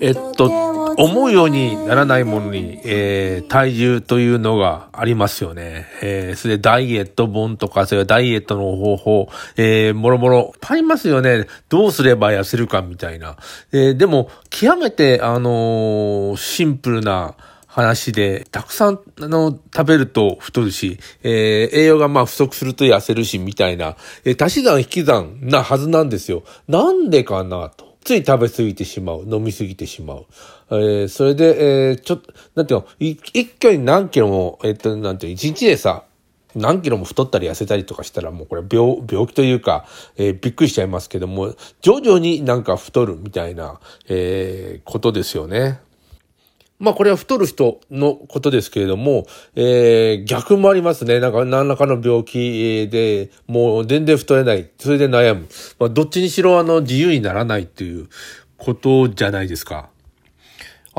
えっと、思うようにならないものに、えー、体重というのがありますよね。えー、それでダイエット本とか、それはダイエットの方法、えー、もろもろ、いっぱいいますよね。どうすれば痩せるかみたいな。えー、でも、極めて、あのー、シンプルな、話で、たくさん、あの、食べると太るし、えー、栄養がまあ不足すると痩せるし、みたいな、えー、足し算引き算なはずなんですよ。なんでかなと。つい食べ過ぎてしまう。飲み過ぎてしまう。えー、それで、えー、ちょっと、なんていうの、一挙に何キロも、えっ、と、なんていうの、一日でさ、何キロも太ったり痩せたりとかしたらもうこれ病、病気というか、えー、びっくりしちゃいますけども、徐々になんか太るみたいな、えー、ことですよね。まあこれは太る人のことですけれども、えー、逆もありますね。なんか何らかの病気でもう全然太れない。それで悩む。まあどっちにしろあの自由にならないっていうことじゃないですか。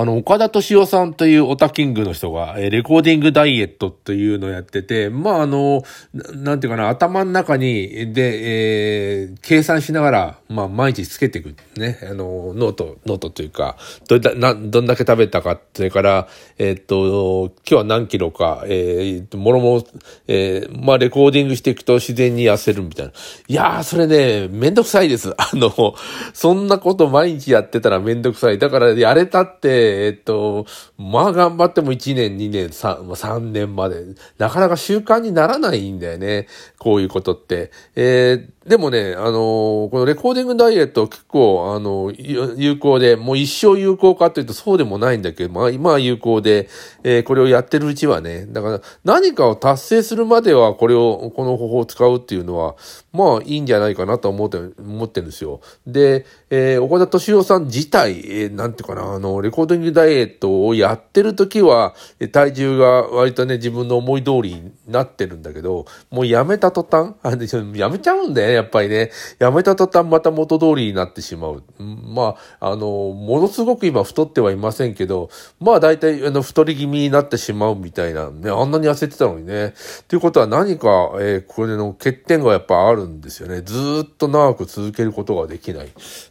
あの、岡田斗司夫さんというオタキングの人が、えレコーディングダイエットというのをやってて、まあ、あの、なんていうかな、頭の中に、で、えー、計算しながら、まあ、毎日つけていく。ね。あの、ノート、ノートというか、どだ、な、どんだけ食べたか、それから、えー、っと、今日は何キロか、えー、もろもろ、えー、まあ、レコーディングしていくと自然に痩せるみたいな。いやー、それね、めんどくさいです。あの、そんなこと毎日やってたらめんどくさい。だから、やれたって、えっと、まあ頑張っても1年、2年、3, 3年まで、なかなか習慣にならないんだよね。こういうことって。えーでもね、あの、このレコーディングダイエット結構、あの、有効で、もう一生有効かというとそうでもないんだけど、まあ今は有効で、えー、これをやってるうちはね、だから何かを達成するまではこれを、この方法を使うっていうのは、まあいいんじゃないかなと思って、思ってるんですよ。で、えー、岡田敏夫さん自体、えー、なんていうかな、あの、レコーディングダイエットをやってる時は、体重が割とね、自分の思い通りになってるんだけど、もうやめた途端、あやめちゃうんだよね、やっぱりね。やめた途端また元通りになってしまう。まあ、あの、ものすごく今太ってはいませんけど、まあ大体、あの、太り気味になってしまうみたいな、ね、あんなに痩せてたのにね。ということは何か、えー、これの欠点がやっぱあるんですよね。ずっと長く続けることができない。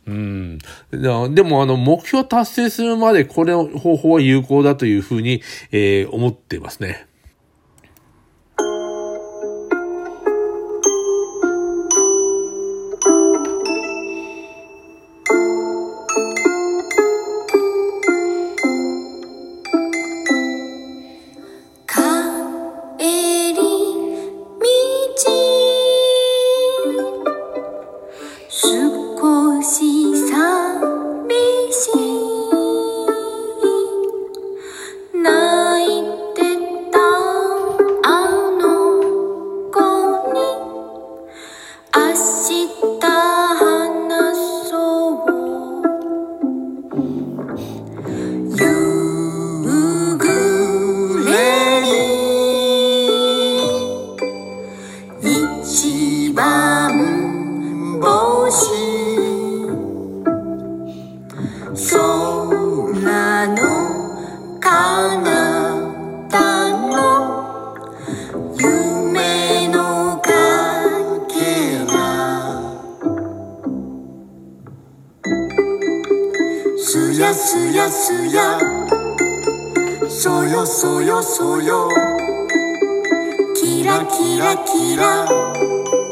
うん。でも、あの、目標達成するまでこれの方法は有効だというふうに、えー、思っていますね。や。そよそよそよ。キラキラキラ。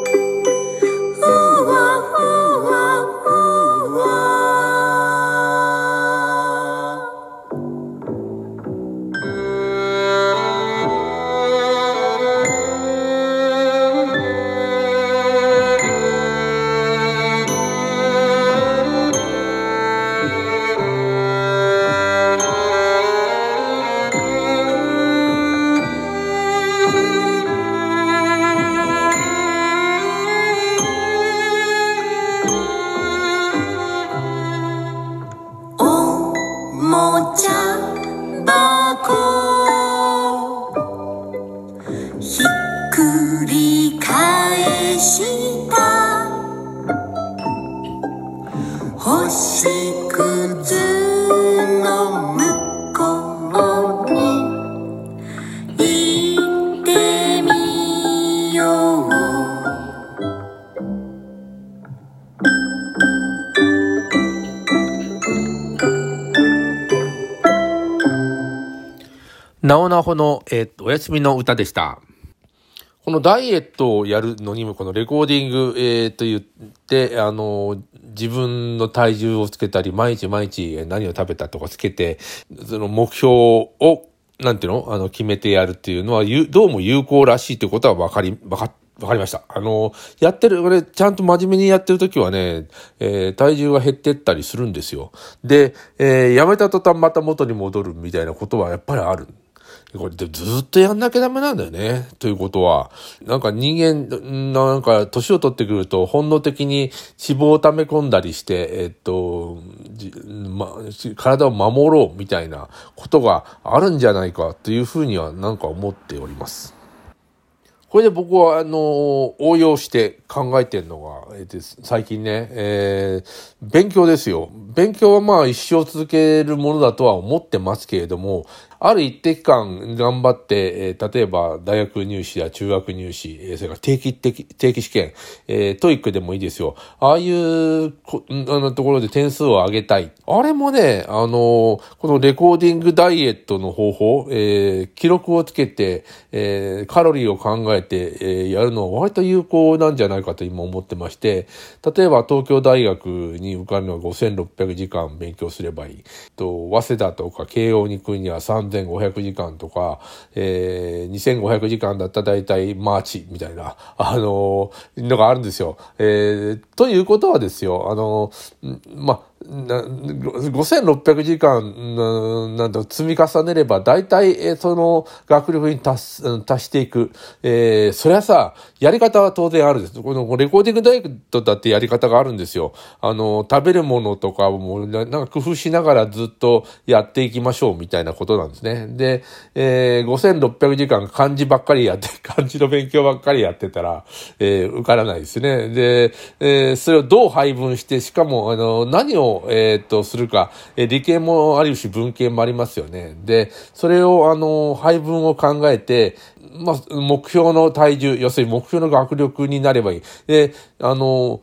なおなほの、えー、お休みの歌でした。このダイエットをやるのにも、このレコーディング、えー、と言って、あの、自分の体重をつけたり、毎日毎日何を食べたとかつけて、その目標を、なんていうの？あの、決めてやるっていうのは、どうも有効らしいということは分かり、分かっわかりました。あの、やってる、俺、ちゃんと真面目にやってるときはね、えー体重が減ってったりするんですよ。で、えーやめた途端また元に戻るみたいなことはやっぱりある。これでずっとやんなきゃダメなんだよね。ということは、なんか人間、なんか年を取ってくると本能的に脂肪を溜め込んだりして、えっと、ま、体を守ろうみたいなことがあるんじゃないかというふうにはなんか思っております。これで僕は、あの、応用して考えてるのが、えー最近ね、えー勉強ですよ。勉強はまあ一生続けるものだとは思ってますけれども、ある一定期間頑張って、えー例えば大学入試や中学入試、えーそれから定期的、定期試験、えートイックでもいいですよ。ああいうこ、あのところで点数を上げたい。あれもね、あの、このレコーディングダイエットの方法、え記録をつけて、えカロリーを考えて、えやるのは割と有効なんじゃないかと今思ってまして、例えば東京大学に受かるのは5600時間勉強すればいい。と、早稲田とか慶応に行くには3500時間とか、えー2500時間だったら大体マーチみたいな、あののがあるんですよ。えーということはですよ、あのーまあ、な5600時間なんだ積み重ねれば大体その学力に達達していく。えーそりゃさ、やり方は当然あるです。このレコーディングダイエットだってやり方があるんですよ。あの、食べるものとかもななんか工夫しながらずっとやっていきましょうみたいなことなんですね。で、えー5600時間漢字ばっかりやって、漢字の勉強ばっかりやってたら、えー受からないですね。で、えーそれをどう配分して、しかも、あの、何を、えーっと、するか、え理系もあるし、文系もありますよね。で、それを、あの、配分を考えて、まあ、目標の体重、要するに目標の学力になればいい。で、あの、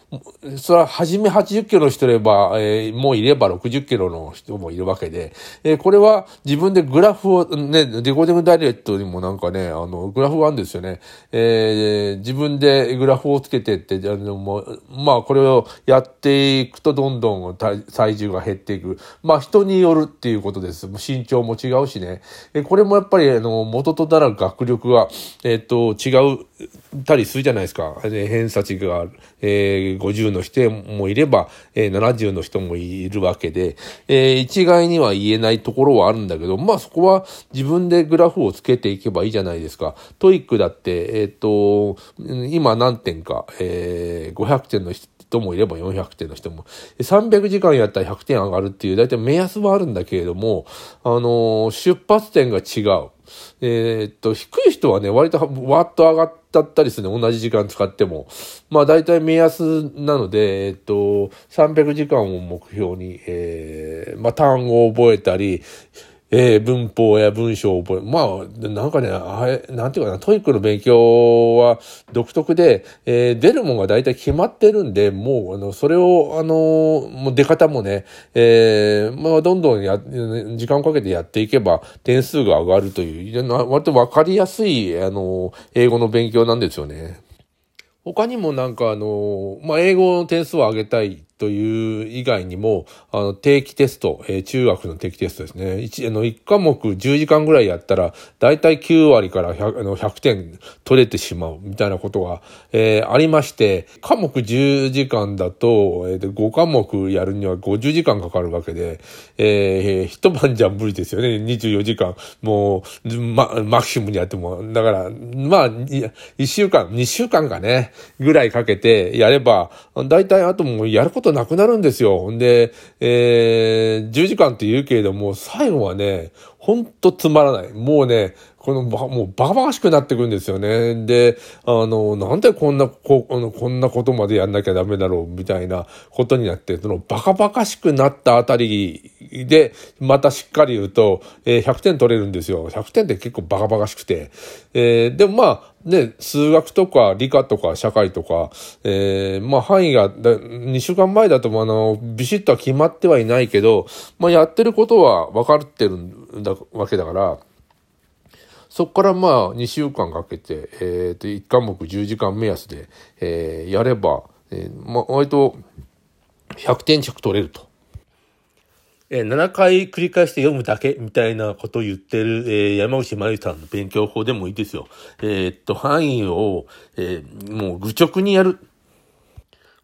それは初め80キロの人いれば、えーもういれば60キロの人もいるわけで、えーこれは自分でグラフを、ね、レコディングダイエットにもなんかね、あの、グラフがあるんですよね。えー自分でグラフをつけてって、あの、もう、まあ、これをやっていくとどんどん体重が減っていく。まあ、人によるっていうことです。身長も違うしね。えこれもやっぱり、あの、元となる学力が、えっ、と、違うたりするじゃないですか。え偏差値が、えー50の人もいれば、えー70の人もいるわけで、えー一概には言えないところはあるんだけど、まあそこは自分でグラフをつけていけばいいじゃないですか。 TOEIC だって、えっ、と、今何点か、えー500点の人もいれば400点の人も、300時間やったら100点上がるっていう、大体目安はあるんだけれども、あのー出発点が違う。えーっと、低い人はね、割とわっと上がったりするね。同じ時間使っても。まあ大体目安なので、えーっと、300時間を目標に、えーまあ単語を覚えたり、えー文法や文章を覚え、まあ、なんかね、あれ、なんていうかな、 TOEIC の勉強は独特で、えー出るもんが大体決まってるんで、もう、あの、それを、あの、もう出方もね、えーまあ、どんどんや、時間をかけてやっていけば、点数が上がるという、な割とわかりやすい、あの、英語の勉強なんですよね。他にもなんかあの、まあ、英語の点数を上げたいという以外にも、あの、定期テスト、えー中学の定期テストですね。一、あの、一科目10時間ぐらいやったら、だいたい9割から100、あの、100点取れてしまうみたいなことが、えーありまして、科目10時間だと、えーで5科目やるには50時間かかるわけで、えー一晩じゃ無理ですよね。24時間。もう、ま、マキシムにやっても。だから、まあ、1週間、2週間かね、ぐらいかけてやれば、だいたいあともうやることなくなるんですよ。で、えー10時間って言うけれども、最後はね、ほんとつまらない。もうね、このば、もうバカバカしくなってくるんですよね。で、あの、なんでこんな、こあのこんなことまでやんなきゃダメだろう、みたいなことになって、そのバカバカしくなったあたりで、またしっかり言うと、えー100点取れるんですよ。100点って結構バカバカしくて。えーでもまあ、ね、数学とか理科とか社会とか、えーまあ範囲が、だ2週間前だとあの、ビシッとは決まってはいないけど、まあやってることは分かってるんだわけだから、そこからまあ2週間かけて、えっ、と、1科目10時間目安で、えーやれば、えーまあ、割と100点近く取れると。え7回繰り返して読むだけみたいなことを言ってる、えー山内真由さんの勉強法でもいいですよ。えーっと、範囲を、えもう愚直にやる。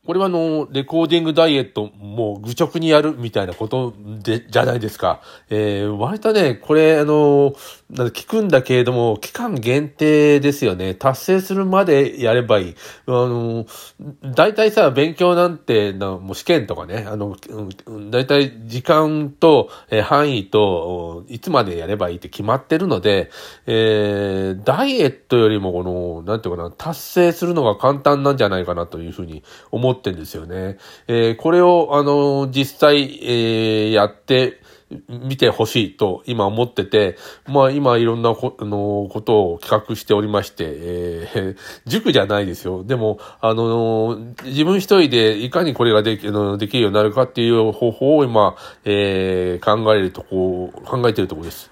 これはあの、レコーディングダイエットもう愚直にやるみたいなことで、じゃないですか。えー、割とね、これあの、なんか聞くんだけれども、期間限定ですよね。達成するまでやればいい。あの、大体さ、勉強なんて、なもう試験とかね、あの、大体時間と、え範囲と、いつまでやればいいって決まってるので、えー、ダイエットよりもこの、なんていうかな、達成するのが簡単なんじゃないかなというふうに思ってんですよね。えー、これを、あの、実際、えー、やって、見てほしいと今思ってて、まあ今いろんなこのことを企画しておりまして、えー 塾じゃないですよ。でも、あの、自分一人でいかにこれができのできるようになるかっていう方法を今、えー考えるとこ、考えてるところです。